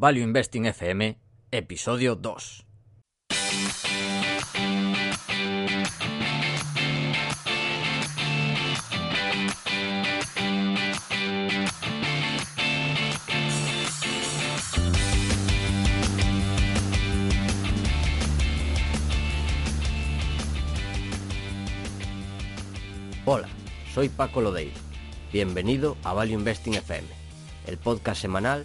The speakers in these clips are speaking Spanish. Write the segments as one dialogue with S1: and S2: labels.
S1: Value Investing FM, episodio 2. Hola, soy Paco Lodeiro. Bienvenido a Value Investing FM, el podcast semanal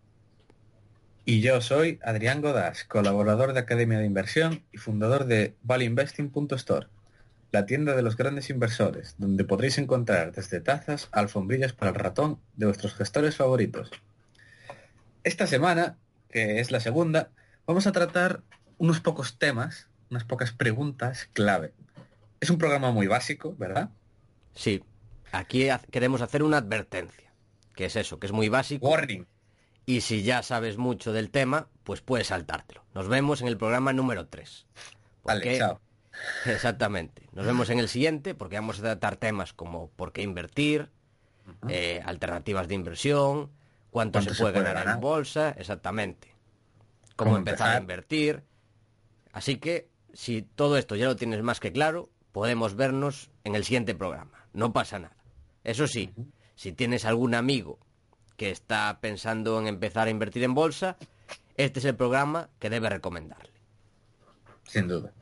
S2: Y yo soy Adrián Godas, colaborador de Academia de Inversión y fundador de valueinvesting.store, la tienda de los grandes inversores, donde podréis encontrar desde tazas a alfombrillas para el ratón de vuestros gestores favoritos. Esta semana, que es la segunda, vamos a tratar unos pocos temas, unas pocas preguntas clave. Es un programa muy básico, ¿verdad?
S1: Sí, aquí queremos hacer una advertencia, que es eso, que es muy básico.
S2: Warning.
S1: Y si ya sabes mucho del tema, pues puedes saltártelo. Nos vemos en el programa número 3.
S2: Vale, chao.
S1: Exactamente. Nos vemos en el siguiente porque vamos a tratar temas como por qué invertir, eh, alternativas de inversión, cuánto,
S2: ¿Cuánto
S1: se puede ganar,
S2: ganar?
S1: en bolsa, exactamente. Cómo,
S2: Cómo
S1: empezar a invertir. Así que si todo esto ya lo tienes más que claro, podemos vernos en el siguiente programa. No pasa nada. Eso sí, si tienes algún amigo que está pensando en empezar a invertir en bolsa, este es el programa que debe recomendarle.
S2: Sin duda.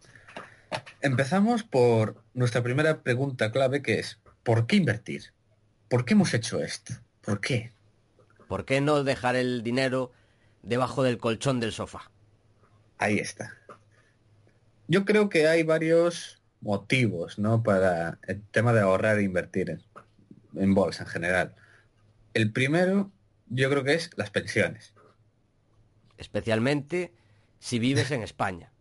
S2: Empezamos por nuestra primera pregunta clave que es, ¿por qué invertir? ¿Por qué hemos hecho esto? ¿Por qué?
S1: ¿Por qué no dejar el dinero debajo del colchón del sofá?
S2: Ahí está. Yo creo que hay varios motivos, ¿no? Para el tema de ahorrar e invertir en, en bolsa en general. El primero, yo creo que es las pensiones.
S1: Especialmente si vives en España.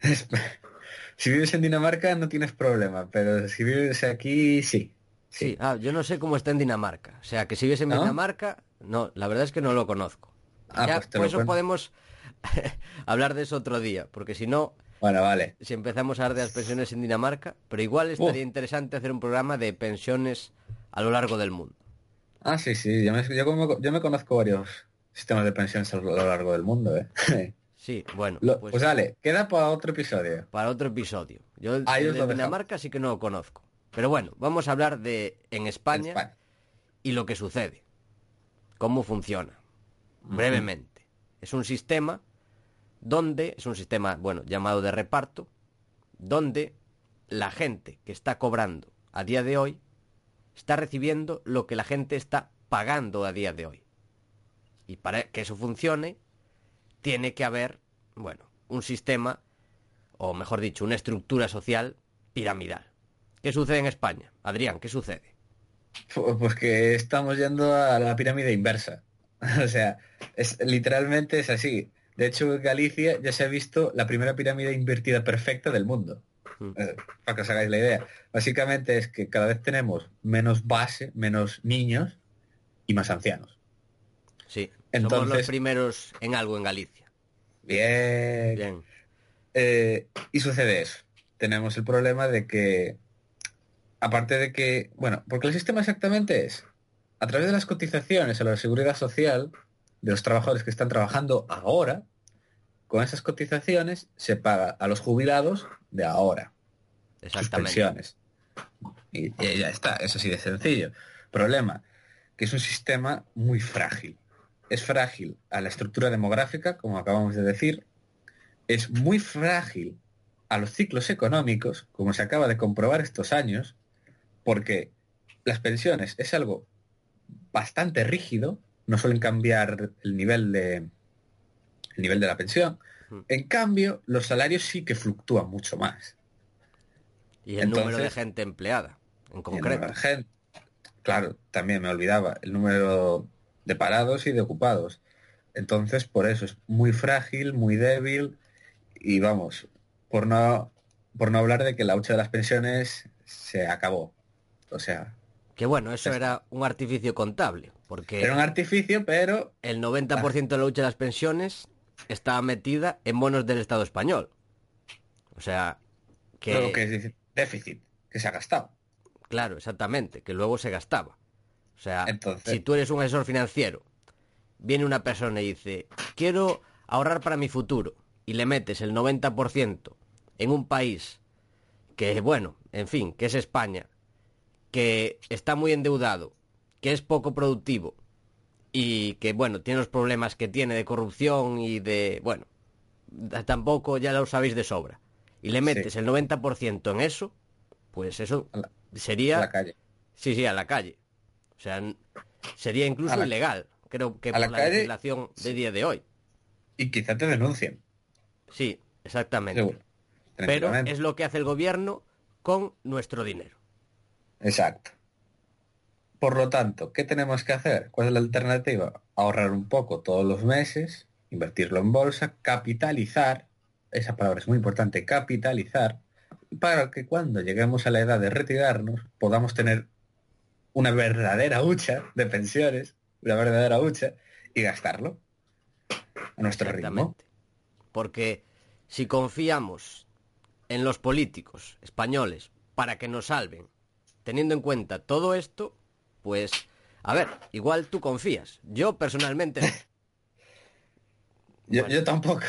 S2: si vives en Dinamarca no tienes problema, pero si vives aquí, sí.
S1: Sí, ah, yo no sé cómo está en Dinamarca. O sea, que si vives en
S2: ¿No?
S1: Dinamarca, no, la verdad es que no lo conozco.
S2: Ah,
S1: Ya,
S2: pues
S1: por eso
S2: cuento.
S1: podemos hablar de eso otro día, porque si no,
S2: Bueno, vale.
S1: si empezamos a hablar de las pensiones en Dinamarca, pero igual estaría interesante hacer un programa de pensiones a lo largo del mundo.
S2: Ah, sí, sí. Yo me, yo como- yo me conozco varios sistemas de pensiones a lo largo del mundo, ¿eh?
S1: Sí, bueno,
S2: Lo-
S1: pues,
S2: pues dale, queda para otro episodio.
S1: para otro episodio. Yo
S2: os
S1: de. Dinamarca sí que no lo conozco. Pero bueno, vamos a hablar de en España,
S2: En España.
S1: y lo que sucede. Cómo funciona. Brevemente. Es un sistema donde, es un sistema, bueno, llamado de reparto, donde la gente que está cobrando a día de hoy está recibiendo lo que la gente está pagando a día de hoy. Y para que eso funcione, tiene que haber, bueno, un sistema, o mejor dicho, una estructura social piramidal. ¿Qué sucede en España? Adrián, ¿qué sucede?
S2: Pu- Pues que estamos yendo a la pirámide inversa. O sea, literalmente es así. De hecho, en Galicia ya se ha visto la primera pirámide invertida perfecta del mundo.
S1: Mm.
S2: Eh, para que os hagáis la idea. Básicamente es que cada vez tenemos menos base, menos niños y más ancianos.
S1: Sí, somos los
S2: Entonces-
S1: primeros en algo en Galicia.
S2: Bien.
S1: Bien.
S2: Eh, y sucede eso. Tenemos el problema de que, aparte de que, bueno, porque el sistema exactamente es, a través de las cotizaciones a la seguridad social de los trabajadores que están trabajando ahora, con esas cotizaciones se paga a los jubilados de ahora
S1: Exactamente.
S2: pensiones. Y, y ya está, es así de sencillo. Problema, que es un sistema muy frágil. Es frágil a la estructura demográfica, como acabamos de decir. Es muy frágil a los ciclos económicos, como se acaba de comprobar estos años, porque las pensiones es algo bastante rígido, no suelen cambiar el nivel de el nivel de la pensión. En cambio, los salarios sí que fluctúan mucho más.
S1: Y el número de gente empleada, en concreto.
S2: de gente- Claro, también me olvidaba el número de parados y de ocupados. Entonces, por eso es muy frágil, muy débil y vamos, por no por no hablar de que la hucha de las pensiones se acabó. O sea,
S1: Que bueno, eso era un artificio contable, porque
S2: era un artificio, pero
S1: el 90% de la lucha de las pensiones estaba metida en bonos del Estado español. O sea, que...
S2: creo que es déficit, que se ha gastado.
S1: Claro, exactamente, que luego se gastaba. O sea,
S2: Entonces-
S1: si tú eres un asesor financiero, viene una persona y dice, quiero ahorrar para mi futuro, y le metes el 90% en un país que, bueno, en fin, que es España, que está muy endeudado, que es poco productivo, y que, bueno, tiene los problemas que tiene de corrupción y de, bueno, tampoco ya lo sabéis de sobra, y le metes
S2: Sí.
S1: el 90% en eso, pues eso
S2: A la-
S1: sería...
S2: a la calle.
S1: Sí, sí, a la calle. O sea, sería incluso
S2: la-
S1: ilegal, creo que por
S2: la
S1: la,
S2: calle,
S1: legislación de día de hoy.
S2: Y quizá te denuncien.
S1: Sí, exactamente.
S2: Seguro.
S1: Pero es lo que hace el gobierno con nuestro dinero.
S2: Exacto. Por lo tanto, ¿qué tenemos que hacer? ¿Cuál es la alternativa? Ahorrar un poco todos los meses, invertirlo en bolsa, capitalizar, esa palabra es muy importante, capitalizar, para que cuando lleguemos a la edad de retirarnos podamos tener una verdadera hucha de pensiones, una verdadera hucha, y gastarlo a nuestro ritmo.
S1: Porque si confiamos en los políticos españoles para que nos salven, teniendo en cuenta todo esto, pues, a ver, igual tú confías. Yo personalmente no.
S2: Yo,
S1: Bueno.
S2: yo tampoco.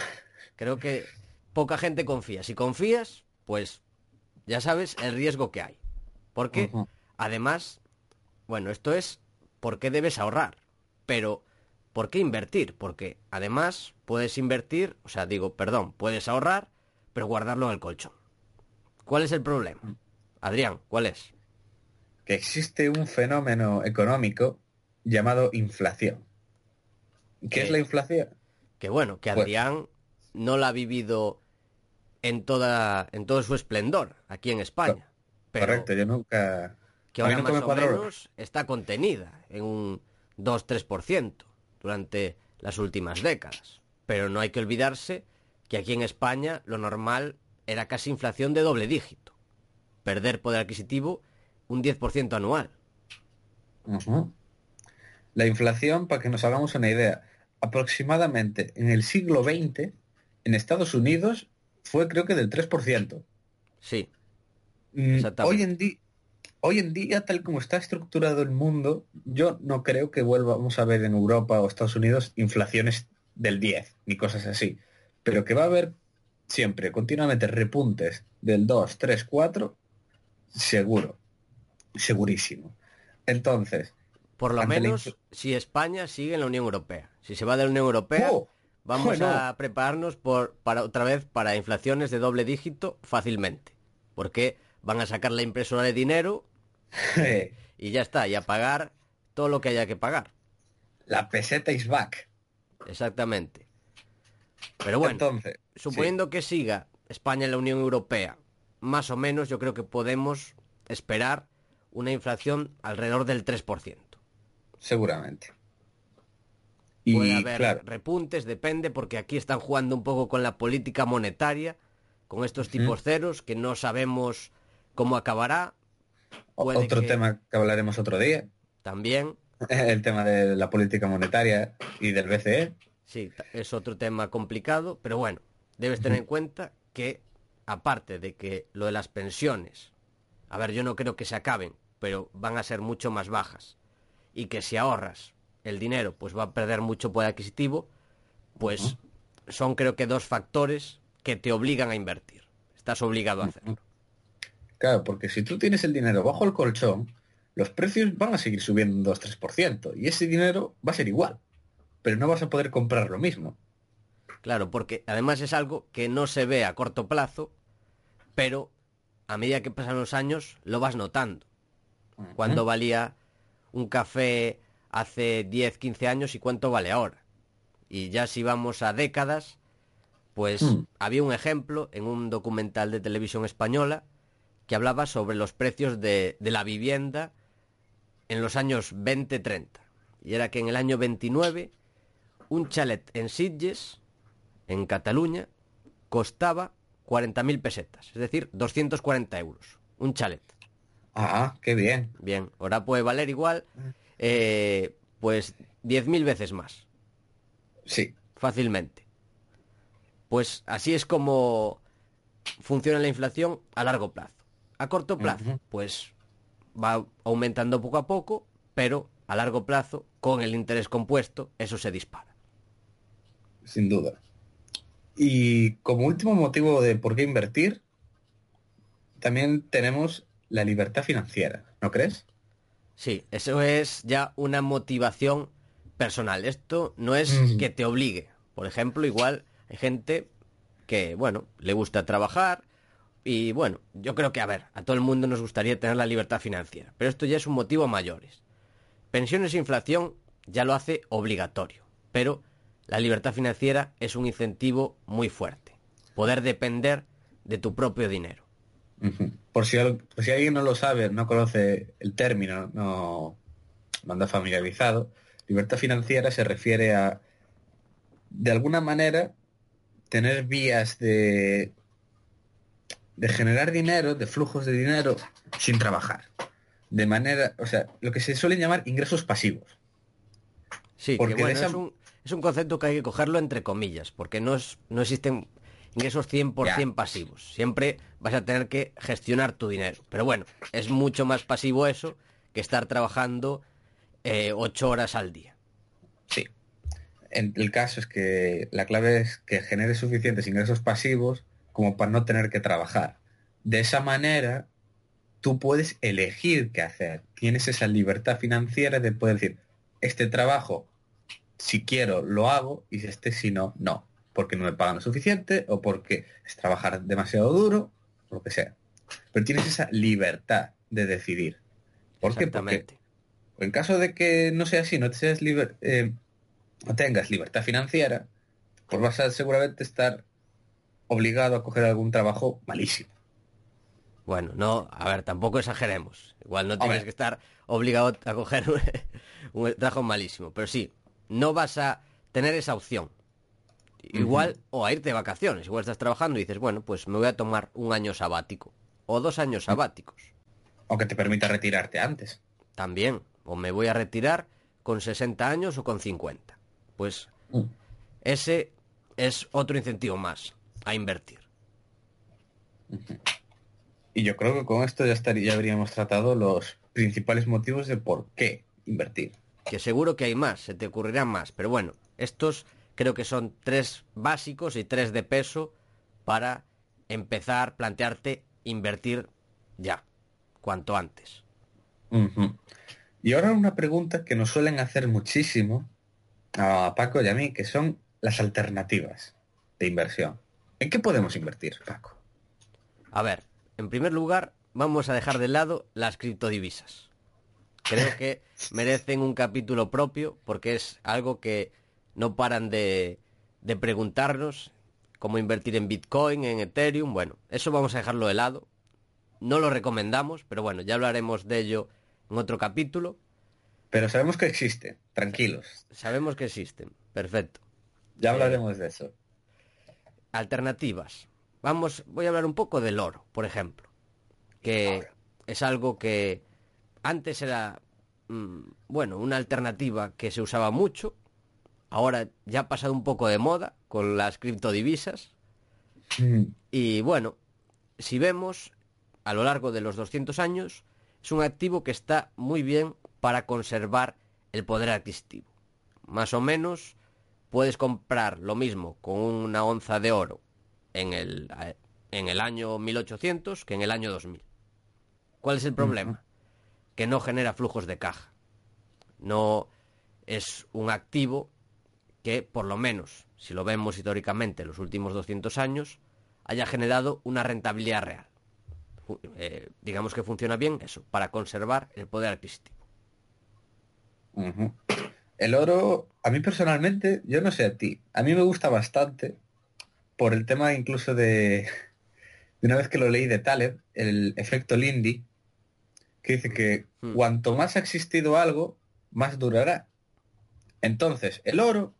S1: Creo que poca gente confía. Si confías, pues ya sabes el riesgo que hay. Porque, además, bueno, esto es por qué debes ahorrar. Pero, ¿por qué invertir? Porque, además, puedes invertir, o sea, digo, perdón, puedes ahorrar, pero guardarlo en el colchón. ¿Cuál es el problema? Adrián, ¿cuál es?
S2: Que existe un fenómeno económico llamado inflación. ¿Qué
S1: ¿Qué?
S2: es la inflación?
S1: Que bueno, que
S2: Pues-
S1: Adrián no la ha vivido en toda en todo su esplendor aquí en España. Pero
S2: Correcto, yo nunca...
S1: que ahora
S2: nunca
S1: más
S2: me
S1: o menos está contenida en un 2-3% durante las últimas décadas. Pero no hay que olvidarse que aquí en España lo normal era casi inflación de doble dígito. Perder poder adquisitivo un 10% anual.
S2: La inflación, para que nos hagamos una idea, aproximadamente en el siglo XX, en Estados Unidos, fue creo que del 3%.
S1: Sí,
S2: Mm. Hoy en, hoy en día, tal como está estructurado el mundo, yo no creo que volvamos a ver en Europa o Estados Unidos inflaciones del 10, ni cosas así. Pero que va a haber siempre, continuamente, repuntes del 2, 3, 4, seguro. Segurísimo. Entonces,
S1: por lo menos si España sigue en la Unión Europea. Si se va de la Unión Europea,
S2: ¡oh!
S1: vamos
S2: bueno.
S1: a prepararnos por, para otra vez para inflaciones de doble dígito fácilmente. Porque van a sacar la impresora de dinero y ya está, y a pagar todo lo que haya que pagar.
S2: la peseta is back.
S1: Exactamente. Pero bueno,
S2: Entonces,
S1: suponiendo que siga España en la Unión Europea, más o menos yo creo que podemos esperar una inflación alrededor del 3%.
S2: sí, seguramente.
S1: Puede
S2: Y
S1: haber
S2: claro,
S1: repuntes, depende, porque aquí están jugando un poco con la política monetaria, con estos tipos ceros, que no sabemos cómo acabará. puede
S2: otro
S1: que-
S2: tema que hablaremos otro día,
S1: También,
S2: el tema de la política monetaria y del. BCE.
S1: sí, es otro tema complicado, pero bueno, debes tener en cuenta que, aparte de que lo de las pensiones, a ver, yo no creo que se acaben, pero van a ser mucho más bajas, y que si ahorras el dinero, pues va a perder mucho poder adquisitivo, pues son creo que dos factores que te obligan a invertir. Estás obligado a hacerlo.
S2: Claro, porque si tú tienes el dinero bajo el colchón, los precios van a seguir subiendo un 2-3%. Y ese dinero va a ser igual. Pero no vas a poder comprar lo mismo.
S1: Claro, porque además es algo que no se ve a corto plazo, pero a medida que pasan los años lo vas notando. Cuánto valía un café hace 10, 15 años y cuánto vale ahora. Y ya si vamos a décadas, pues
S2: Mm.
S1: había un ejemplo en un documental de televisión española que hablaba sobre los precios de, de la vivienda en los años 20-30. Y era que en el año 29 un chalet en Sitges, en Cataluña, costaba 40.000 pesetas, es decir, 240 euros. Un chalet.
S2: Ah, qué bien.
S1: Bien, ahora puede valer igual, eh, pues 10.000 veces más,
S2: Sí.
S1: fácilmente. Pues así es como funciona la inflación a largo plazo. A corto plazo, pues va aumentando poco a poco, pero a largo plazo, con el interés compuesto, eso se dispara.
S2: Sin duda. Y como último motivo de por qué invertir, también tenemos la libertad financiera, ¿no crees?
S1: Sí, eso es ya una motivación personal. Esto no es
S2: Ujú.
S1: que te obligue. Por ejemplo, igual hay gente que, bueno, le gusta trabajar y, bueno, yo creo que, a ver, a todo el mundo nos gustaría tener la libertad financiera, pero esto ya es un motivo a mayores. Pensiones e inflación ya lo hace obligatorio, pero la libertad financiera es un incentivo muy fuerte. Poder depender de tu propio dinero.
S2: Por si, al- por si alguien no lo sabe, no conoce el término, no, no anda familiarizado, libertad financiera se refiere a, de alguna manera, tener vías de, de generar dinero, de flujos de dinero, sin trabajar. De manera, o sea, lo que se suelen llamar ingresos pasivos.
S1: Sí,
S2: Porque
S1: que bueno,
S2: de esa-
S1: es, un, es un concepto que hay que cogerlo entre comillas, porque no, es, no existen ingresos 100%
S2: Ya.
S1: pasivos. Siempre vas a tener que gestionar tu dinero. Pero bueno, es mucho más pasivo eso que estar trabajando eh, ocho horas al día.
S2: Sí. En- el caso es que la clave es que genere suficientes ingresos pasivos como para no tener que trabajar. De esa manera, tú puedes elegir qué hacer. Tienes esa libertad financiera de poder decir, este trabajo, si quiero, lo hago, y si este, si no, no. Porque no me pagan lo suficiente o porque es trabajar demasiado duro, o lo que sea. Pero tienes esa libertad de decidir. ¿Por qué? Porque en caso de que no sea así, no te seas liber- eh, no tengas libertad financiera, pues vas a seguramente estar obligado a coger algún trabajo malísimo.
S1: Bueno, no, a ver, tampoco exageremos. Igual no tienes que estar obligado a coger un, un trabajo malísimo. Pero sí, no vas a tener esa opción. Igual, o a irte de vacaciones. Igual estás trabajando y dices, bueno, pues me voy a tomar un año sabático. O dos años sabáticos.
S2: Aunque te permita retirarte antes.
S1: También. O me voy a retirar con 60 años o con 50. Pues
S2: Mm.
S1: ese es otro incentivo más a invertir.
S2: Y yo creo que con esto ya, estaría, ya habríamos tratado los principales motivos de por qué invertir.
S1: que seguro que hay más, se te ocurrirán más, pero bueno, estos creo que son tres básicos y tres de peso para empezar, plantearte invertir ya, cuanto antes.
S2: Y ahora una pregunta que nos suelen hacer muchísimo a Paco y a mí, que son las alternativas de inversión. ¿En qué podemos invertir, Paco?
S1: A ver, en primer lugar, vamos a dejar de lado las criptodivisas. Creo que merecen un capítulo propio porque es algo que no paran de, de preguntarnos, cómo invertir en Bitcoin, en Ethereum. Bueno, eso vamos a dejarlo de lado. No lo recomendamos, pero bueno, ya hablaremos de ello en otro capítulo.
S2: Pero sabemos que existe, tranquilos.
S1: Sabemos que existen. Perfecto.
S2: Ya hablaremos de eso.
S1: Alternativas. Vamos, voy a hablar un poco del oro, por ejemplo. Que es algo que antes era, mm, bueno, una alternativa que se usaba mucho. Ahora ya ha pasado un poco de moda con las criptodivisas.
S2: Mm,
S1: Y bueno, si vemos a lo largo de los 200 años, es un activo que está muy bien para conservar el poder adquisitivo. Más o menos puedes comprar lo mismo con una onza de oro en el, en el año 1800 que en el año 2000. ¿Cuál es el problema? Que no genera flujos de caja. No es un activo que, por lo menos, si lo vemos históricamente en los últimos 200 años, haya generado una rentabilidad real. Eh, digamos que funciona bien eso, para conservar el poder adquisitivo.
S2: El oro, a mí personalmente, yo no sé a ti, a mí me gusta bastante por el tema incluso de, de una vez que lo leí de Taleb, el efecto Lindy, que dice que
S1: Hmm.
S2: cuanto más ha existido algo, más durará. Entonces, el oro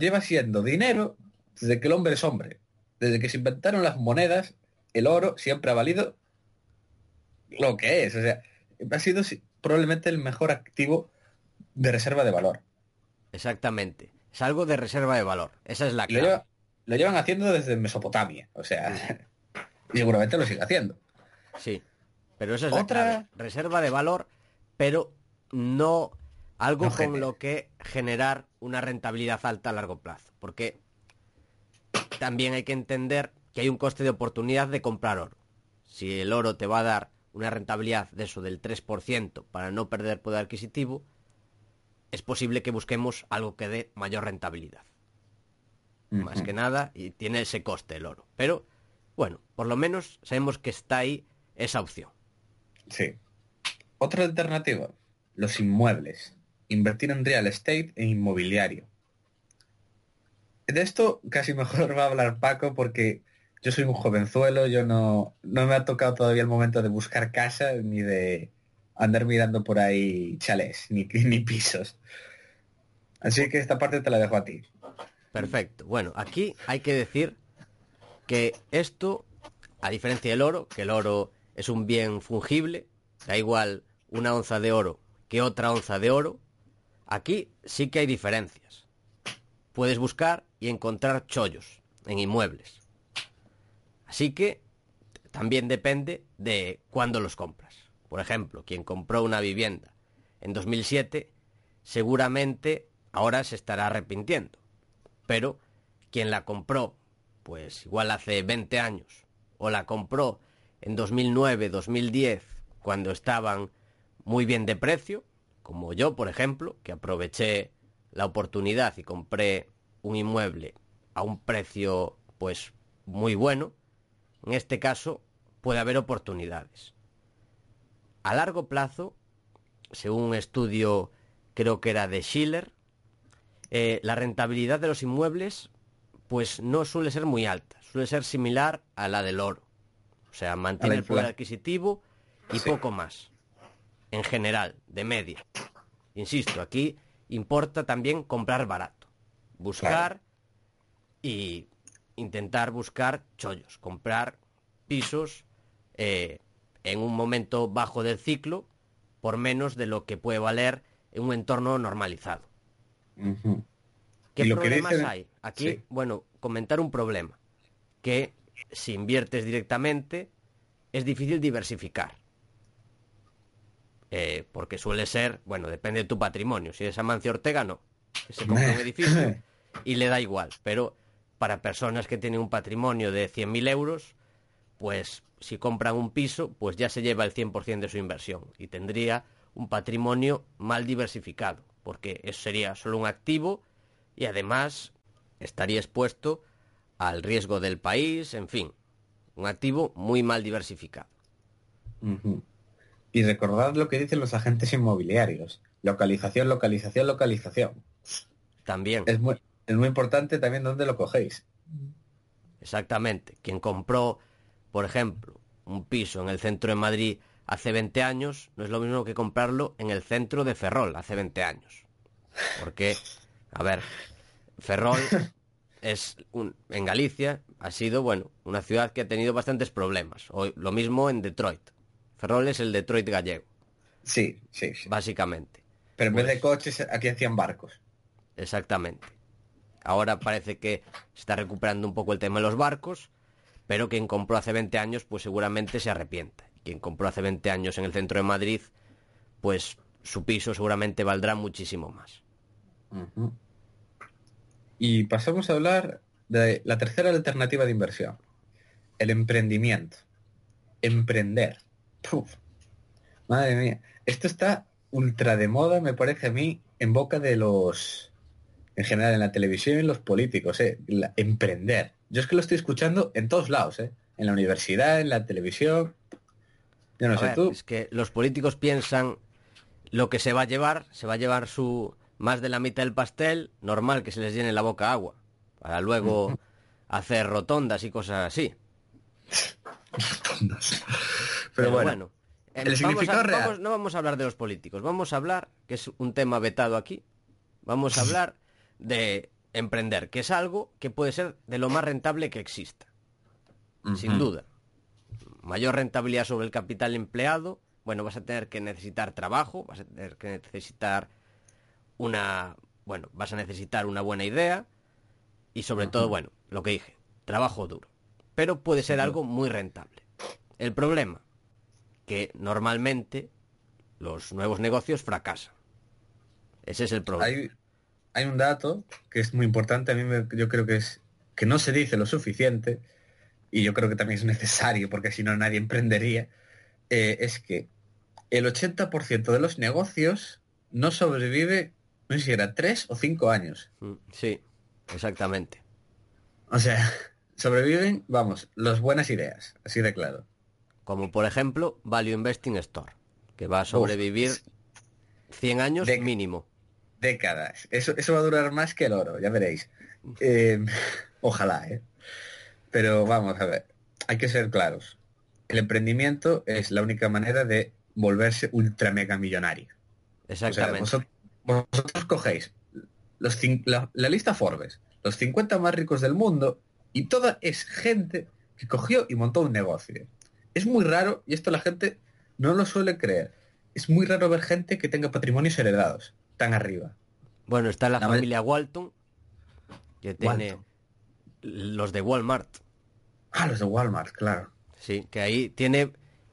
S2: lleva siendo dinero desde que el hombre es hombre. desde que se inventaron las monedas, el oro siempre ha valido lo que es. O sea, ha sido probablemente el mejor activo de reserva de valor.
S1: Exactamente. Es algo de reserva de valor. Esa es la clave.
S2: Lo, llevan haciendo desde Mesopotamia. O sea, y seguramente lo sigue haciendo.
S1: Sí. Pero esa es Otra... Reserva de valor, pero no algo con lo que generar una rentabilidad alta a largo plazo. Porque también hay que entender que hay un coste de oportunidad de comprar oro. Si el oro te va a dar una rentabilidad de eso del 3% para no perder poder adquisitivo, es posible que busquemos algo que dé mayor rentabilidad. Más que nada, y tiene ese coste el oro. Pero, bueno, por lo menos sabemos que está ahí esa opción.
S2: Sí. Otra alternativa, los inmuebles. Invertir en real estate e inmobiliario. De esto casi mejor va a hablar Paco porque yo soy un jovenzuelo, yo no, no me ha tocado todavía el momento de buscar casa ni de andar mirando por ahí chalés, ni, ni pisos. Así que esta parte te la dejo a ti.
S1: Perfecto. Bueno, aquí hay que decir que esto, a diferencia del oro, que el oro es un bien fungible, da igual una onza de oro que otra onza de oro, aquí sí que hay diferencias. Puedes buscar y encontrar chollos en inmuebles. Así que también depende de cuándo los compras. Por ejemplo, quien compró una vivienda en 2007 seguramente ahora se estará arrepintiendo. Pero quien la compró, pues igual hace 20 años, o la compró en 2009, 2010, cuando estaban muy bien de precio, como yo, por ejemplo, que aproveché la oportunidad y compré un inmueble a un precio pues muy bueno, en este caso puede haber oportunidades. A largo plazo, según un estudio creo que era de Schiller, eh, la rentabilidad de los inmuebles pues no suele ser muy alta, suele ser similar a la del oro. O sea, mantiene el poder adquisitivo y poco más. En general, de media. Insisto, aquí importa también comprar barato. Buscar y intentar buscar chollos, comprar pisos eh, en un momento bajo del ciclo por menos de lo que puede valer en un entorno normalizado. ¿Qué problemas hay? Aquí, bueno, comentar un problema, que si inviertes directamente es difícil diversificar. Eh, porque suele ser, bueno, depende de tu patrimonio. Si eres Amancio Ortega, no. Se compra un edificio y le da igual. Pero para personas que tienen un patrimonio de 100.000 euros, pues si compran un piso, pues ya se lleva el 100% de su inversión y tendría un patrimonio mal diversificado, porque eso sería solo un activo y además estaría expuesto al riesgo del país, en fin, un activo muy mal diversificado.
S2: Y recordad lo que dicen los agentes inmobiliarios. Localización, localización, localización.
S1: También.
S2: Es muy, es muy importante también dónde lo cogéis.
S1: Exactamente. Quien compró, por ejemplo, un piso en el centro de Madrid hace 20 años, no es lo mismo que comprarlo en el centro de Ferrol hace 20 años. Porque, a ver, Ferrol es un, en Galicia ha sido, bueno, una ciudad que ha tenido bastantes problemas. O lo mismo en Detroit. Ferrol es el Detroit gallego.
S2: Sí, sí,
S1: Básicamente.
S2: Pero en vez de pues coches, aquí hacían barcos.
S1: Exactamente. Ahora parece que se está recuperando un poco el tema de los barcos, pero quien compró hace 20 años, pues seguramente se arrepiente. Quien compró hace 20 años en el centro de Madrid, pues su piso seguramente valdrá muchísimo más.
S2: Y pasamos a hablar de la tercera alternativa de inversión, el emprendimiento. Emprender. Madre mía, esto está ultra de moda, me parece a mí, en boca de los, en general, en la televisión y en los políticos, ¿eh? emprender. Yo es que lo estoy escuchando en todos lados, ¿eh? En la universidad, en la televisión. Yo no sé tú.
S1: Es que los políticos piensan lo que se va a llevar, se va a llevar su más de la mitad del pastel, normal que se les llene la boca agua, para luego hacer rotondas y cosas así.
S2: rotondas.
S1: Pero, bueno, el significado real. no vamos a hablar de los políticos, vamos a hablar, que es un tema vetado aquí, vamos a hablar de emprender, que es algo que puede ser de lo más rentable que exista. sin duda. Mayor rentabilidad sobre el capital empleado. Bueno, vas a tener que necesitar trabajo, vas a tener que necesitar una, bueno, vas a necesitar una buena idea y sobre todo, bueno, lo que dije, trabajo duro. Pero puede ser algo muy rentable. El problema, que normalmente los nuevos negocios fracasan. Ese es el problema.
S2: Hay, hay un dato que es muy importante, a mí me- yo creo que es que no se dice lo suficiente, y yo creo que también es necesario, porque si no nadie emprendería, eh, es que el 80% de los negocios no sobrevive, no sé si era tres o cinco años.
S1: Mm, Sí, exactamente.
S2: O sea, sobreviven, vamos, las buenas ideas, así de claro.
S1: Como por ejemplo Value Investing Store, que va a sobrevivir 100 años
S2: De-
S1: mínimo.
S2: Décadas. Eso, eso va a durar más que el oro, ya veréis. Eh, ojalá, ¿eh? Pero vamos a ver, hay que ser claros. El emprendimiento es la única manera de volverse ultra mega millonario. O sea,
S1: Exactamente.
S2: vosotros, vosotros cogéis los la lista Forbes, los 50 más ricos del mundo, y toda es gente que cogió y montó un negocio. Es muy raro, y esto la gente no lo suele creer, es muy raro ver gente que tenga patrimonios heredados tan arriba.
S1: Bueno, está la familia Walton, que tiene
S2: Walton.
S1: los de Walmart.
S2: Ah, los de Walmart, claro.
S1: Sí, que ahí tiene,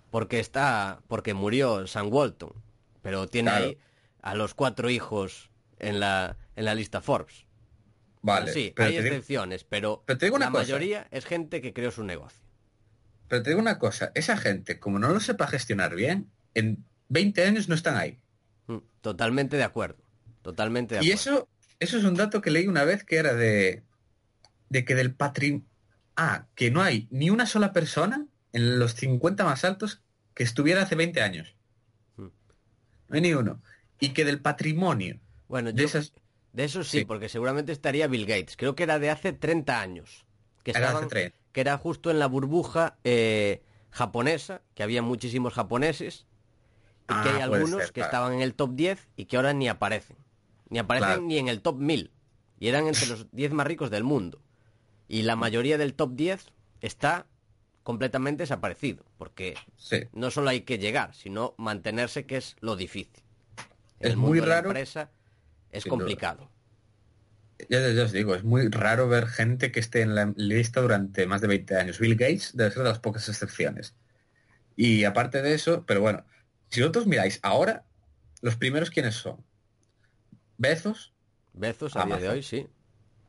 S1: porque está, porque murió Sam Walton, pero tiene
S2: Claro.
S1: ahí a los cuatro hijos en la, en la lista Forbes.
S2: Vale,
S1: sí,
S2: pero,
S1: hay
S2: digo,
S1: excepciones, pero,
S2: pero te digo una
S1: la
S2: cosa.
S1: mayoría es gente que creó su negocio.
S2: Pero te digo una cosa, esa gente, como no lo sepa gestionar bien, en 20 años no están ahí.
S1: Mm, Totalmente de acuerdo. Totalmente de
S2: Y
S1: acuerdo.
S2: eso, eso es un dato que leí una vez que era de, de que del patrimonio... Ah, que no hay ni una sola persona en los 50 más altos que estuviera hace 20 años.
S1: Mm.
S2: No hay ni uno. Y que del patrimonio
S1: Bueno,
S2: de
S1: yo,
S2: esas...
S1: de eso sí,
S2: Sí.
S1: porque seguramente estaría Bill Gates. Creo que era de hace 30 años. Que,
S2: Era hace
S1: estaban-
S2: 30.
S1: Que era justo en la burbuja eh, japonesa, que había muchísimos japoneses, y que
S2: Ah,
S1: hay
S2: puede
S1: algunos
S2: ser,
S1: que
S2: claro.
S1: estaban en el top 10 y que ahora ni aparecen. Ni aparecen
S2: Claro.
S1: ni en el top 1000. Y eran entre los 10 más ricos del mundo. Y la mayoría del top 10 está completamente desaparecido, porque
S2: Sí.
S1: no solo hay que llegar, sino mantenerse, que es lo difícil. En
S2: Es
S1: el mundo
S2: muy
S1: de la
S2: raro.
S1: empresa es
S2: duda. Ya, ya os digo, es muy raro ver gente que esté en la lista durante más de 20 años. Bill Gates debe ser de las pocas excepciones. Y aparte de eso, pero bueno, si vosotros miráis ahora, los primeros quiénes son. Bezos,
S1: Bezos a día de
S2: Amazon.
S1: hoy, sí.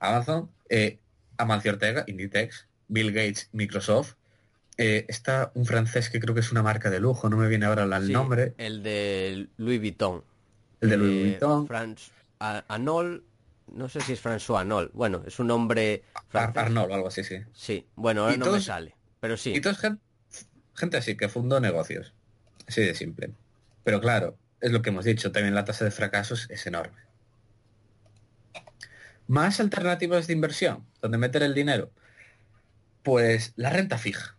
S2: Amazon, eh, Amancio Ortega, Inditex, Bill Gates, Microsoft. Eh, está un francés que creo que es una marca de lujo, no me viene ahora el
S1: Sí,
S2: nombre.
S1: El de Louis Vuitton.
S2: El de Louis
S1: Eh,
S2: Vuitton.
S1: Franz- A- Anol, no sé si es François Anol. Bueno, es un nombre
S2: Ar-. Arnold o algo así, sí.
S1: Sí, bueno, ahora no me sale. Pero sí,
S2: Y todos gen- gente así que fundó negocios. Así de simple. Pero claro, es lo que hemos dicho, también la tasa de fracasos es enorme. Más alternativas de inversión, donde meter el dinero. Pues la renta fija,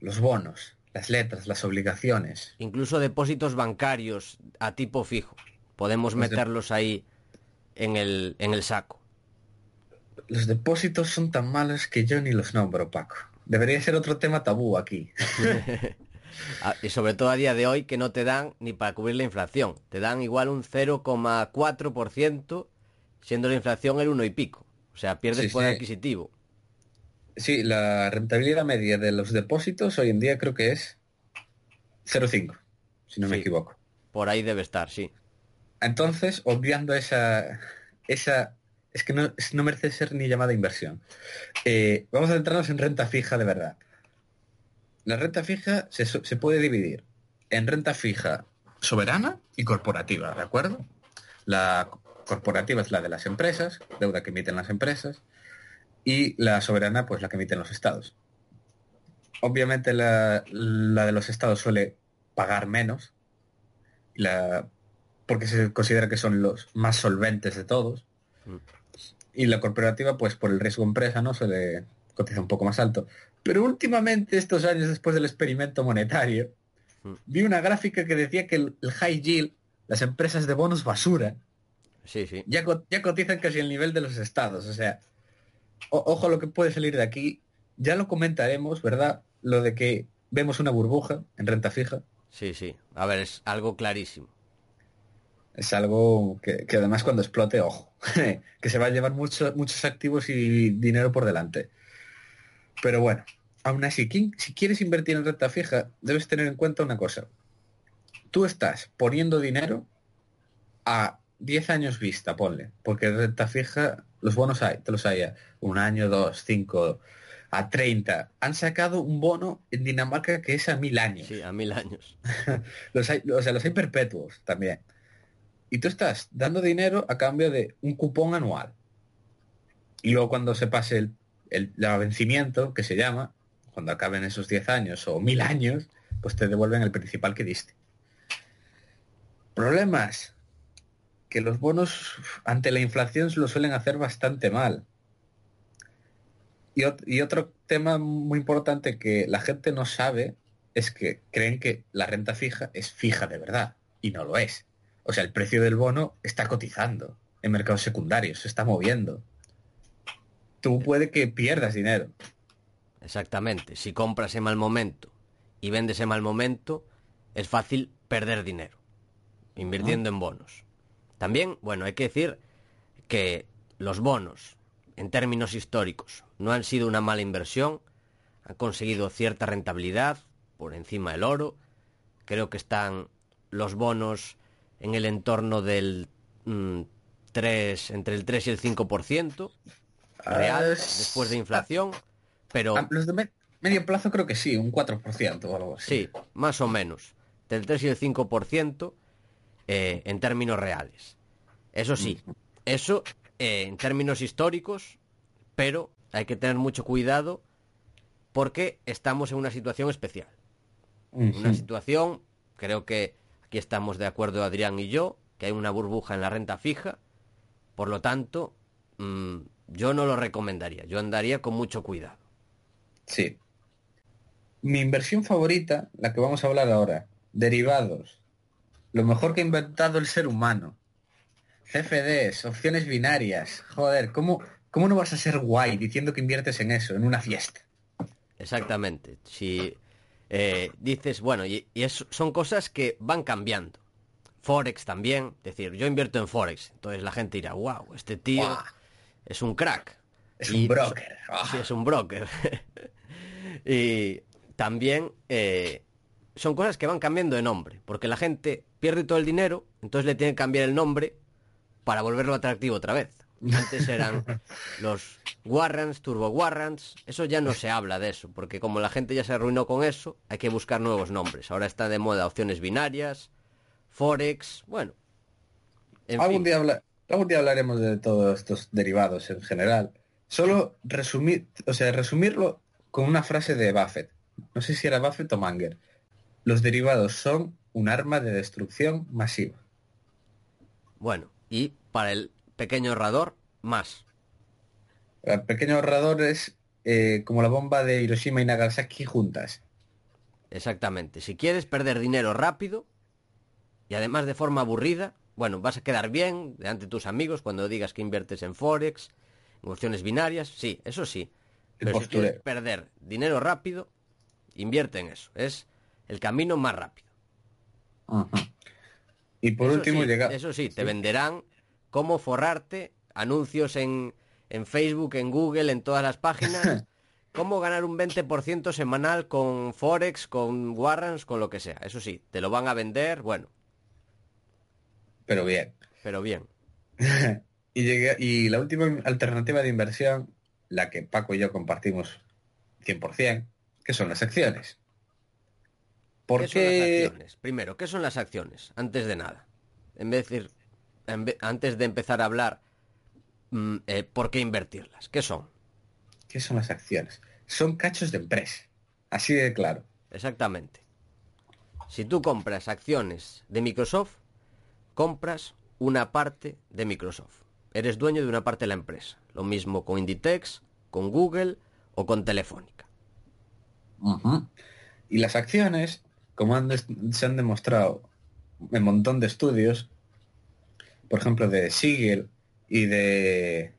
S2: los bonos, las letras, las obligaciones.
S1: incluso depósitos bancarios a tipo fijo. Podemos
S2: Pues de-
S1: meterlos ahí en el, en el saco.
S2: Los depósitos son tan malos que yo ni los nombro, Paco. Debería ser otro tema tabú aquí.
S1: Ah, Y sobre todo a día de hoy que no te dan ni para cubrir la inflación. Te dan igual un 0,4%, siendo la inflación el uno y pico. O sea, pierdes
S2: Sí,
S1: poder
S2: sí.
S1: adquisitivo.
S2: Sí, la rentabilidad media de los depósitos hoy en día creo que es 0,5, si no me equivoco.
S1: Por ahí debe estar, sí.
S2: Entonces, obviando esa, esa, es que no, merece ser ni llamada inversión. Eh, vamos a centrarnos en renta fija de verdad. La renta fija se, se puede dividir en renta fija soberana y corporativa, ¿de acuerdo? La corporativa es la de las empresas, deuda que emiten las empresas, y la soberana, pues la que emiten los estados. Obviamente la, la de los estados suele pagar menos, la, porque se considera que son los más solventes de todos.
S1: Mm.
S2: Y la corporativa, pues por el riesgo empresa, ¿no? Suele cotizar un poco más alto. Pero últimamente, estos años después del experimento monetario,
S1: Mm.
S2: vi una gráfica que decía que el, el high yield, las empresas de bonos basura,
S1: Sí, sí.
S2: ya, co- ya cotizan casi el nivel de los estados. O sea, o- ojo lo que puede salir de aquí. ya lo comentaremos, ¿verdad? Lo de que vemos una burbuja en renta fija.
S1: Sí, sí. A ver, es algo clarísimo.
S2: Es algo que, que además cuando explote, ojo, que se va a llevar mucho, muchos activos y dinero por delante. Pero bueno, aún así, si quieres invertir en renta fija, debes tener en cuenta una cosa. Tú estás poniendo dinero a 10 años vista, ponle, porque renta fija, los bonos hay, te los hay a un año, dos, cinco, a 30. Han sacado un bono en Dinamarca que es a mil años.
S1: Sí, a mil años.
S2: los hay, o sea, los hay perpetuos también. Y tú estás dando dinero a cambio de un cupón anual. Y luego cuando se pase el, el, vencimiento, que se llama, cuando acaben esos 10 años o mil años, pues te devuelven el principal que diste. Problemas. Que los bonos ante la inflación lo suelen hacer bastante mal. Y, otro tema muy importante que la gente no sabe es que creen que la renta fija es fija de verdad y no lo es. O sea, el precio del bono está cotizando en mercados secundarios, se está moviendo. Tú puede que pierdas dinero.
S1: Exactamente. Si compras en mal momento y vendes en mal momento, es fácil perder dinero invirtiendo en bonos. También, bueno, hay que decir que los bonos en términos históricos, no han sido una mala inversión, han conseguido cierta rentabilidad por encima del oro, creo que están los bonos en el entorno del 3, mm, entre el 3 y el 5% real después de inflación, pero...
S2: Ah, los de medio plazo creo que sí, un 4% o algo así.
S1: Sí, más o menos, del 3 y el 5% eh, en términos reales. Eso sí, eso eh, en términos históricos, pero hay que tener mucho cuidado porque estamos en una situación especial. Una situación, creo que aquí estamos de acuerdo Adrián y yo, que hay una burbuja en la renta fija, por lo tanto, mm, yo no lo recomendaría, yo andaría con mucho cuidado.
S2: Sí. Mi inversión favorita, la que vamos a hablar ahora, derivados. Lo mejor que ha inventado el ser humano. CFDs, opciones binarias. Joder, ¿cómo, ¿cómo no vas a ser guay diciendo que inviertes en eso, en una fiesta?
S1: Exactamente. Si eh, dices, bueno, y, son cosas que van cambiando. Forex también, es decir, yo invierto en Forex, entonces la gente dirá, wow, este tío es un crack.
S2: Es un broker.
S1: Sí, es un broker. y también eh, son cosas que van cambiando de nombre, porque la gente pierde todo el dinero, entonces le tiene que cambiar el nombre para volverlo atractivo otra vez. Antes eran los warrants, turbo warrants, eso ya no se habla de eso, porque como la gente ya se arruinó con eso, hay que buscar nuevos nombres. Ahora está de moda opciones binarias, forex, bueno.
S2: algún, Día algún día hablaremos de todos estos derivados en general. Solo resumir, o sea, resumirlo con una frase de Buffett. No sé si era Buffett o Manger. Los derivados son un arma de destrucción masiva.
S1: Bueno, y para el pequeño ahorrador, más.
S2: El pequeño ahorrador es eh, como la bomba de Hiroshima y Nagasaki juntas.
S1: Exactamente. Si quieres perder dinero rápido y además de forma aburrida, bueno, vas a quedar bien delante de tus amigos cuando digas que inviertes en Forex, en opciones binarias, sí, eso sí. Pero si quieres perder dinero rápido, invierte en eso. Es el camino más rápido.
S2: Y por último
S1: llega... Eso sí, te venderán cómo forrarte, anuncios en, en Facebook, en Google, en todas las páginas. cómo ganar un 20% semanal con Forex, con Warrants, con lo que sea. Eso sí, te lo van a vender, bueno.
S2: Pero bien.
S1: Pero bien.
S2: y, llegué, y la última alternativa de inversión, la que Paco y yo compartimos 100%, que son las acciones.
S1: ¿Qué son las acciones? Primero, ¿qué son las acciones? Antes de nada. En vez de decir, antes de empezar a hablar, mm, eh, ¿por qué invertirlas? ¿Qué son?
S2: ¿Qué son las acciones? Son cachos de empresa. Así de claro.
S1: Exactamente. Si tú compras acciones de Microsoft, compras una parte de Microsoft. Eres dueño de una parte de la empresa. Lo mismo con Inditex, con Google o con Telefónica.
S2: Y las acciones, como se han demostrado en un montón de estudios, por ejemplo, de Siegel y de,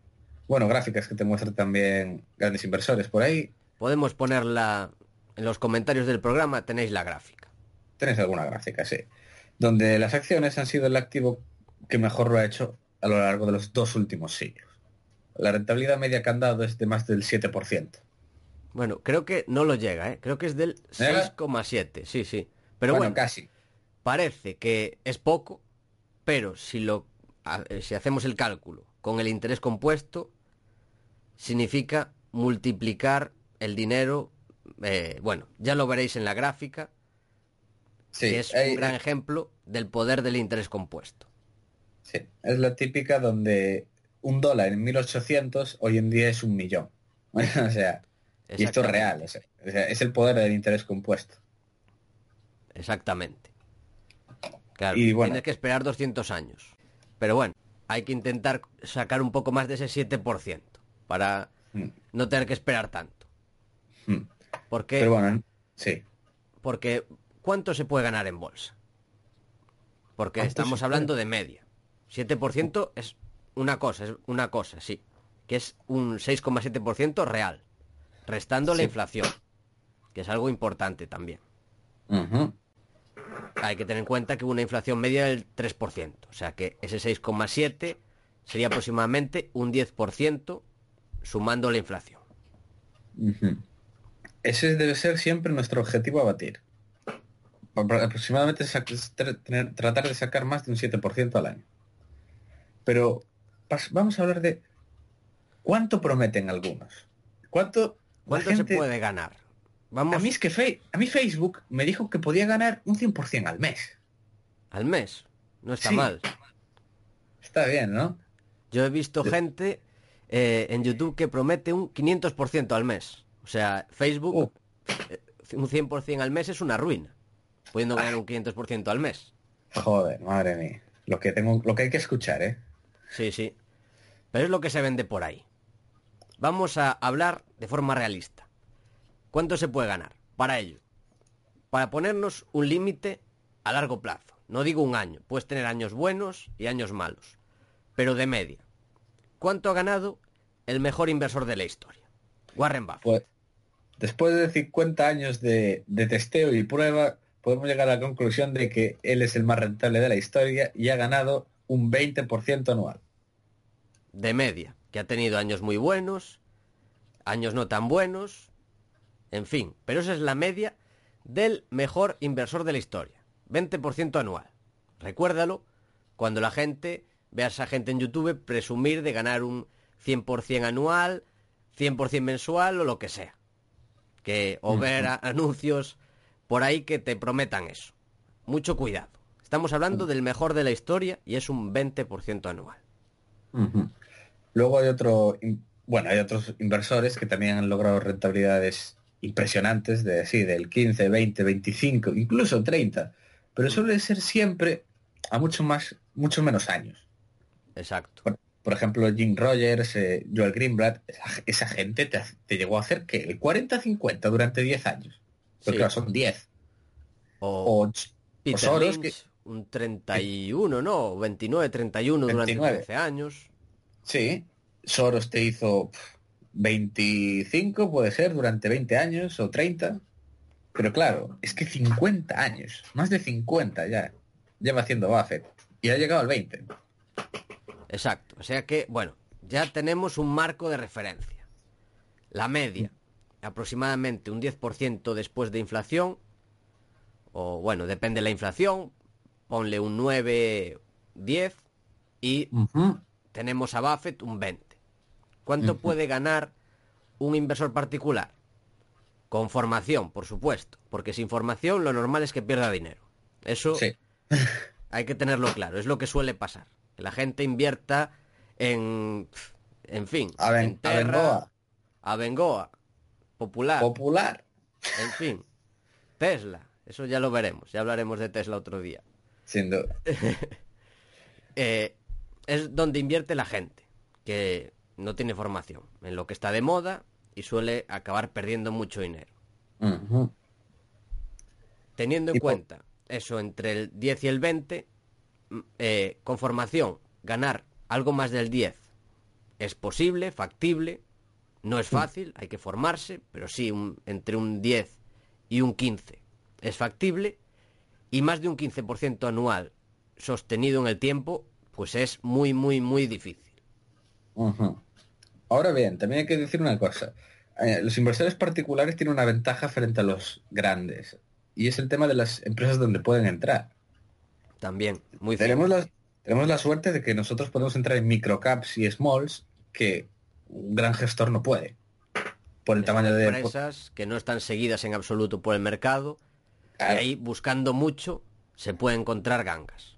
S2: bueno, gráficas que te muestran también grandes inversores por ahí,
S1: Podemos ponerla en los comentarios del programa, tenéis la gráfica.
S2: Tenéis alguna gráfica, sí. Donde las acciones han sido el activo que mejor lo ha hecho a lo largo de los dos últimos siglos. La rentabilidad media que han dado es de más del 7%.
S1: Bueno, creo que no lo llega, ¿eh? Creo que es del 6,7, sí, sí. Pero bueno,
S2: casi.
S1: Parece que es poco, pero si lo si hacemos el cálculo con el interés compuesto, significa multiplicar el dinero. Eh, bueno, ya lo veréis en la gráfica. Sí, que es un gran ejemplo del poder del interés compuesto.
S2: Sí, es la típica donde un dólar en 1800 hoy en día es un millón. o sea, y esto es real, o sea, es el poder del interés compuesto.
S1: Exactamente. Claro, y bueno, tienes que esperar 200 años. Pero bueno, hay que intentar sacar un poco más de ese 7% para mm. no tener que esperar tanto.
S2: Mm. Porque, Pero bueno, sí.
S1: Porque, ¿cuánto se puede ganar en bolsa? Porque estamos hablando de media. 7% es una cosa, es una cosa, sí. Que es un 6,7% real. Restando la inflación. Que es algo importante también hay que tener en cuenta que hubo una inflación media del 3%, o sea que ese 6,7 sería aproximadamente un 10% sumando la inflación.
S2: Ese debe ser siempre nuestro objetivo a batir. Aproximadamente tratar de sacar más de un 7% al año. Pero vamos a hablar de cuánto prometen algunos. ¿Cuánto,
S1: ¿Cuánto se puede ganar?
S2: A mí es que a mí Facebook me dijo que podía ganar un 100% al mes.
S1: ¿Al mes? No está mal.
S2: Está bien, ¿no?
S1: Yo he visto gente eh, en YouTube que promete un 500% al mes. O sea, Facebook, uh. eh, un 100% al mes es una ruina. Pudiendo ganar un 500% al mes.
S2: Joder, madre mía. Lo que, tengo, lo que hay que escuchar, ¿eh?
S1: Sí, sí. Pero es lo que se vende por ahí. Vamos a hablar de forma realista. ¿Cuánto se puede ganar? Para ello. Para ponernos un límite a largo plazo. No digo un año. Puedes tener años buenos y años malos. Pero de media. ¿Cuánto ha ganado el mejor inversor de la historia? Warren Buffett. Pues,
S2: después de 50 años de, de testeo y prueba, podemos llegar a la conclusión de que él es el más rentable de la historia y ha ganado un 20% anual.
S1: De media, que ha tenido años muy buenos, años no tan buenos, en fin, pero esa es la media del mejor inversor de la historia. 20% anual. Recuérdalo cuando la gente ve a esa gente en YouTube presumir de ganar un 100% anual, 100% mensual o lo que sea. Que, o ver anuncios por ahí que te prometan eso. Mucho cuidado. Estamos hablando del mejor de la historia y es un 20% anual.
S2: Luego hay otro, bueno, hay otros inversores que también han logrado rentabilidades impresionantes de sí, del 15, 20, 25, incluso 30, pero suele ser siempre a mucho más, mucho menos años.
S1: Exacto.
S2: Por, ejemplo, Jim Rogers, eh, Joel Greenblatt, esa, gente te, llegó a hacer que el 40-50 durante 10 años. Porque son 10.
S1: O, Soros, que... un 31, ¿no? 29, 31 durante 15 años.
S2: Sí, Soros te hizo 25 puede ser durante 20 años o 30. Pero claro, es que 50 años, más de 50 ya, lleva haciendo Buffett. Y ha llegado al 20.
S1: Exacto. O sea que, bueno, ya tenemos un marco de referencia. La media, aproximadamente un 10% después de inflación. O bueno, depende de la inflación. Ponle un 9, 10. Y tenemos a Buffett un 20. ¿Cuánto puede ganar un inversor particular? Con formación, por supuesto, porque sin formación lo normal es que pierda dinero. Eso hay que tenerlo claro, es lo que suele pasar. Que la gente invierta en, en fin,
S2: a, Bengoa.
S1: A Bengoa. Popular.
S2: Popular.
S1: En fin. Tesla. Eso ya lo veremos. Ya hablaremos de Tesla otro día.
S2: Sin duda.
S1: Eh, es donde invierte la gente. Que no tiene formación en lo que está de moda y suele acabar perdiendo mucho dinero. Teniendo en cuenta eso entre el 10 y el 20, mm, eh, con formación, ganar algo más del 10 es posible, factible, No es fácil, hay que formarse, pero sí un- entre un 10 y un 15 es factible y más de un 15% anual sostenido en el tiempo, pues es muy, muy, muy difícil.
S2: Ahora bien, también hay que decir una cosa. Eh, los inversores particulares tienen una ventaja frente a los grandes. Y es el tema de las empresas donde pueden entrar.
S1: También, muy
S2: Tenemos la, tenemos la suerte de que nosotros podemos entrar en microcaps y smalls que un gran gestor no puede. Por el tamaño de...
S1: empresas que no están seguidas en absoluto por el mercado
S2: Claro.
S1: y ahí buscando mucho se puede encontrar gangas.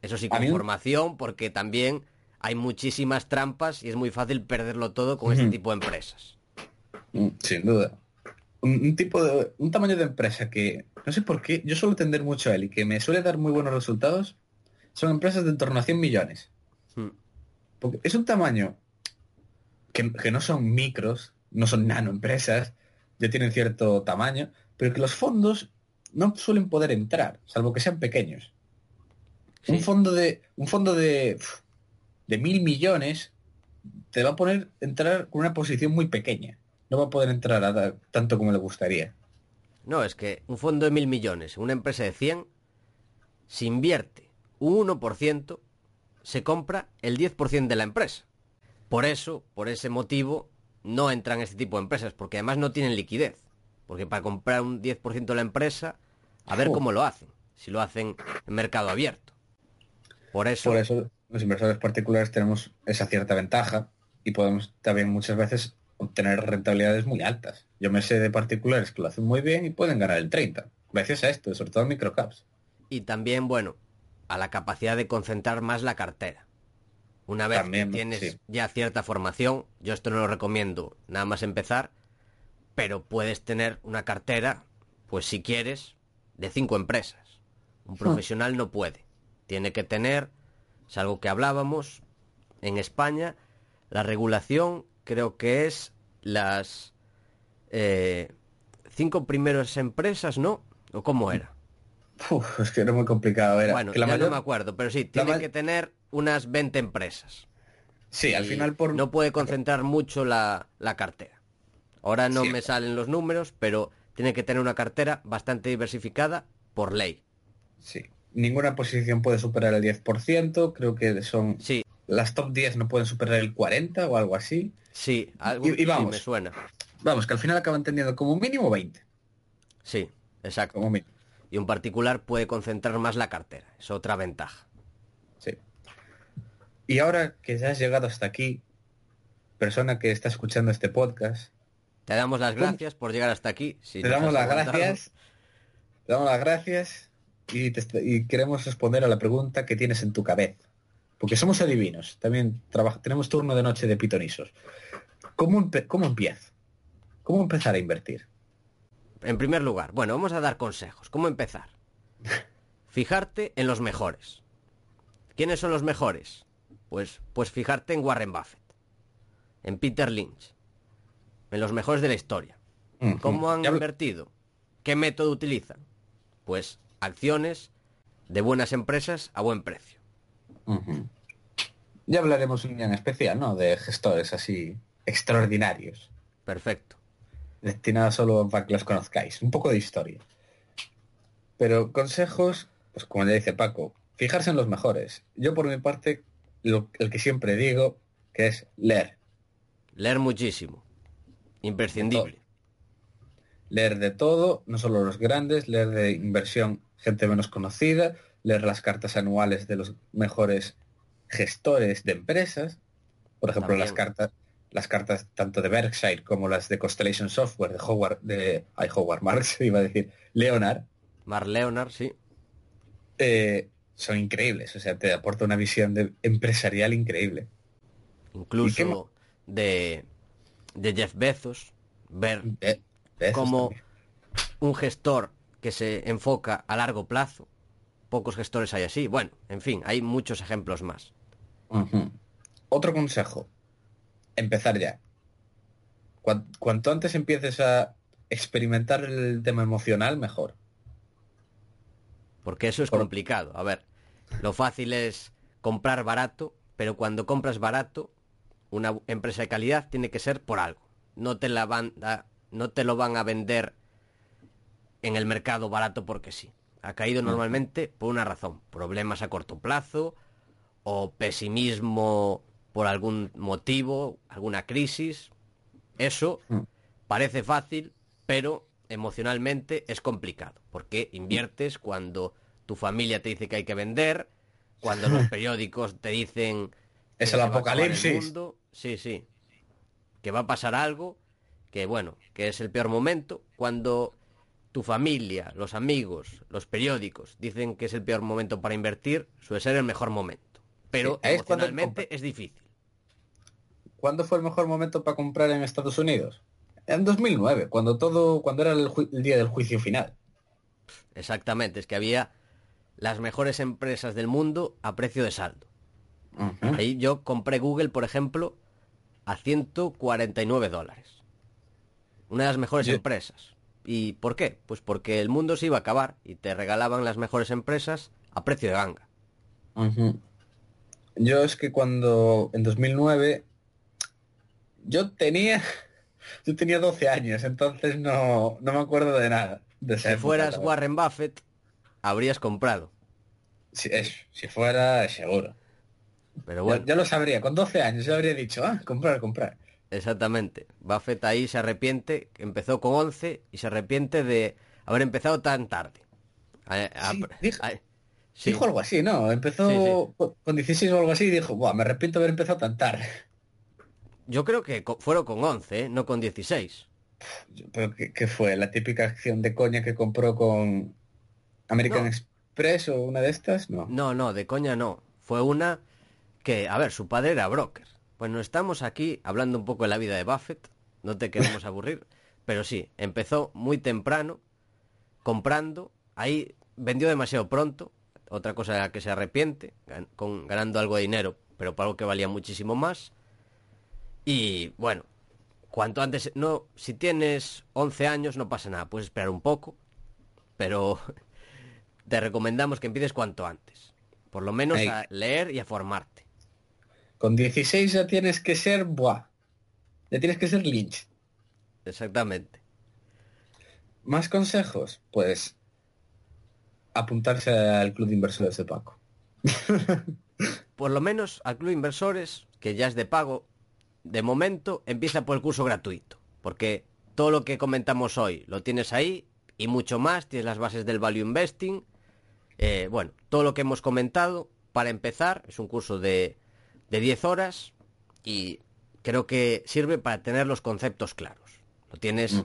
S1: Eso sí, con
S2: mí
S1: formación, porque también hay muchísimas trampas y es muy fácil perderlo todo con este tipo de empresas.
S2: Mm, Sin duda. Un, un tipo de... Un tamaño de empresa que... No sé por qué, yo suelo tender mucho a él y que me suele dar muy buenos resultados. Son empresas de en torno a 100 millones.
S1: Mm.
S2: Porque es un tamaño que, que no son micros, no son nanoempresas, ya tienen cierto tamaño, pero que los fondos no suelen poder entrar, salvo que sean pequeños. Un fondo de. Un fondo de. De mil millones te va a poner entrar con una posición muy pequeña. No va a poder entrar a tanto como le gustaría.
S1: No, es que un fondo de mil millones, una empresa de 100, si invierte un 1%, se compra el 10% de la empresa. Por eso, por ese motivo, no entran este tipo de empresas, porque además no tienen liquidez. Porque para comprar un 10% de la empresa, a ver
S2: Jo.
S1: cómo lo hacen. Si lo hacen en mercado abierto. Por eso,
S2: Por eso los inversores particulares tenemos esa cierta ventaja y podemos también muchas veces obtener rentabilidades muy altas. Yo me sé de particulares que lo hacen muy bien y pueden ganar el 30. Gracias a esto, sobre todo en microcaps.
S1: y también, bueno, a la capacidad de concentrar más la cartera. Una vez
S2: También,
S1: que tienes
S2: sí.
S1: ya cierta formación, yo esto no lo recomiendo nada más empezar, pero puedes tener una cartera, pues si quieres, de cinco empresas. Un profesional no puede. Tiene que tener, es algo que hablábamos, en España, la regulación creo que es las eh, cinco primeras empresas, ¿no? ¿O cómo era?
S2: Uf, es que era muy complicado. Era
S1: Bueno,
S2: que la
S1: ya
S2: mayor-
S1: no me acuerdo, pero sí, tiene que tener unas 20 empresas.
S2: Sí, al final por...
S1: No puede concentrar mucho la, la cartera. Ahora no
S2: Sí.
S1: me salen los números, pero tiene que tener una cartera bastante diversificada por ley.
S2: Sí. Ninguna posición puede superar el 10%. Creo que son...
S1: Sí,
S2: Las top 10 no pueden superar el 40 o algo así.
S1: sí, algo
S2: Y- y
S1: sí
S2: vamos.
S1: me suena.
S2: Vamos, que al final acaban teniendo como mínimo 20.
S1: Sí, exacto.
S2: Como mínimo.
S1: Y un particular puede concentrar más la cartera. Es otra ventaja.
S2: Sí. Y ahora que ya has llegado hasta aquí, persona que está escuchando este podcast,
S1: Te damos las gracias por llegar hasta aquí. Si
S2: te damos las gracias. Te damos las gracias y, te y queremos responder a la pregunta que tienes en tu cabeza. Porque somos adivinos. También tenemos turno de noche de pitonisos. ¿Cómo, ¿Cómo empiezo? ¿Cómo empezar a invertir?
S1: En primer lugar, bueno, vamos a dar consejos. ¿Cómo empezar? Fijarte en los mejores. ¿Quiénes son los mejores? Pues, pues fijarte en Warren Buffett, en Peter Lynch, en los mejores de la historia.
S2: Ujú.
S1: ¿Cómo han invertido? ¿Qué método utilizan? Pues acciones de buenas empresas a buen precio.
S2: Ya hablaremos un día en especial, ¿no? De gestores así extraordinarios.
S1: Perfecto.
S2: Destinados solo para que los conozcáis. Un poco de historia. Pero consejos, pues como ya dice Paco, fijarse en los mejores. Yo por mi parte, lo, el que siempre digo, que es leer.
S1: Leer muchísimo. Imprescindible.
S2: Leer de todo, no solo los grandes, leer de inversión gente menos conocida, leer las cartas anuales de los mejores gestores de empresas. Por ejemplo, las cartas las cartas tanto de Berkshire como las de Constellation Software de Howard de ay, Howard Marks iba a decir Leonard
S1: Mark Leonard, sí.
S2: eh, son increíbles o sea te aporta una visión de- empresarial increíble ¿Y qué
S1: Incluso de, de Jeff Bezos. Ver como
S2: también.
S1: un gestor que se enfoca a largo plazo. Pocos gestores hay así. Bueno, en fin, hay muchos ejemplos más.
S2: Otro consejo empezar ya Cuan- cuanto antes empieces a experimentar el tema emocional mejor
S1: Porque eso es
S2: Por-
S1: complicado. A ver, lo fácil es comprar barato, pero cuando compras barato, una empresa de calidad tiene que ser por algo. No te la van a- no te lo van a vender en el mercado barato porque sí. Ha caído normalmente por una razón, problemas a corto plazo o pesimismo por algún motivo, alguna crisis. Eso
S2: Mm.
S1: parece fácil, pero emocionalmente es complicado, porque inviertes cuando tu familia te dice que hay que vender, cuando los periódicos te dicen que
S2: Es el
S1: va a acabar el
S2: apocalipsis.
S1: mundo. Sí, sí. Que va a pasar algo, que bueno, que es el peor momento, cuando tu familia, los amigos, los periódicos dicen que es el peor momento para invertir, suele ser el mejor momento. Pero
S2: Sí, es
S1: emocionalmente
S2: compra-
S1: es difícil.
S2: ¿Cuándo fue el mejor momento para comprar en Estados Unidos? En 2009, cuando todo, cuando era el, día del juicio final.
S1: Exactamente, es que había las mejores empresas del mundo a precio de saldo. Ahí yo compré Google, por ejemplo, a 149 dólares. Una de las mejores
S2: Yo-
S1: empresas. ¿Y por qué? Pues porque el mundo se iba a acabar y te regalaban las mejores empresas a precio de ganga.
S2: Yo es que cuando en 2009 yo tenía yo tenía 12 años, entonces no, no me acuerdo de nada. De
S1: Si fueras. Warren Buffett, habrías comprado.
S2: Si, es- si fuera, seguro.
S1: Pero bueno,
S2: ya, lo sabría, con 12 años ya habría dicho, ah, comprar, comprar.
S1: Exactamente. Buffett ahí se arrepiente, empezó con 11 y se arrepiente de haber empezado tan tarde. A- a-
S2: Sí, dijo-
S1: a- sí.
S2: Dijo algo así, ¿no? Empezó
S1: Sí,
S2: con- con 16 o algo así y dijo, Buah, me arrepiento de haber empezado tan tarde.
S1: Yo creo que fueron con 11, ¿eh? no con 16.
S2: Pero ¿qué, qué fue? ¿La típica acción de coña que compró con American
S1: No.
S2: Express o una de estas? No.
S1: No, no, de coña no. Fue una que, a ver, su padre era broker. Pues no estamos aquí hablando un poco de la vida de Buffett, no te queremos aburrir, pero sí, empezó muy temprano, comprando, ahí vendió demasiado pronto, otra cosa de la que se arrepiente, gan- con, ganando algo de dinero, pero para algo que valía muchísimo más. Y bueno, cuanto antes, no, si tienes 11 años no pasa nada, puedes esperar un poco, pero te recomendamos que empieces cuanto antes. Por lo menos a leer y a formarte.
S2: Con 16 ya tienes que ser, buah, ya tienes que ser Lynch.
S1: Exactamente.
S2: ¿Más consejos? Pues apuntarse al club de inversores de Paco.
S1: Por lo menos al Club Inversores, que ya es de pago, de momento empieza por el curso gratuito. Porque todo lo que comentamos hoy lo tienes ahí y mucho más. Tienes las bases del Value Investing. Eh, bueno, todo lo que hemos comentado, para empezar, es un curso de, de 10 horas y creo que sirve para tener los conceptos claros. Lo tienes,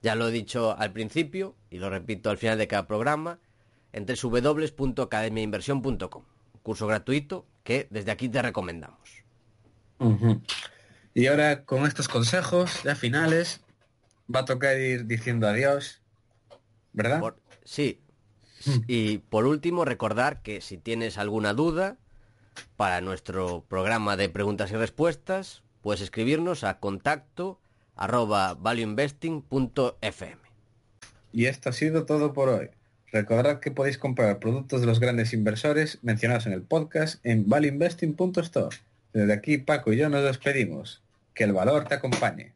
S1: ya lo he dicho al principio y lo repito al final de cada programa, en www.academiainversión.com. Curso gratuito que desde aquí te recomendamos.
S2: Y ahora con estos consejos ya finales va a tocar ir diciendo adiós, ¿verdad?
S1: Por- sí. Y por último, recordar que si tienes alguna duda para nuestro programa de preguntas y respuestas, puedes escribirnos a contacto arroba.
S2: Y esto ha sido todo por hoy. Recordad que podéis comprar productos de los grandes inversores mencionados en el podcast en valueinvesting.store. Desde aquí Paco y yo nos despedimos. Que el valor te acompañe.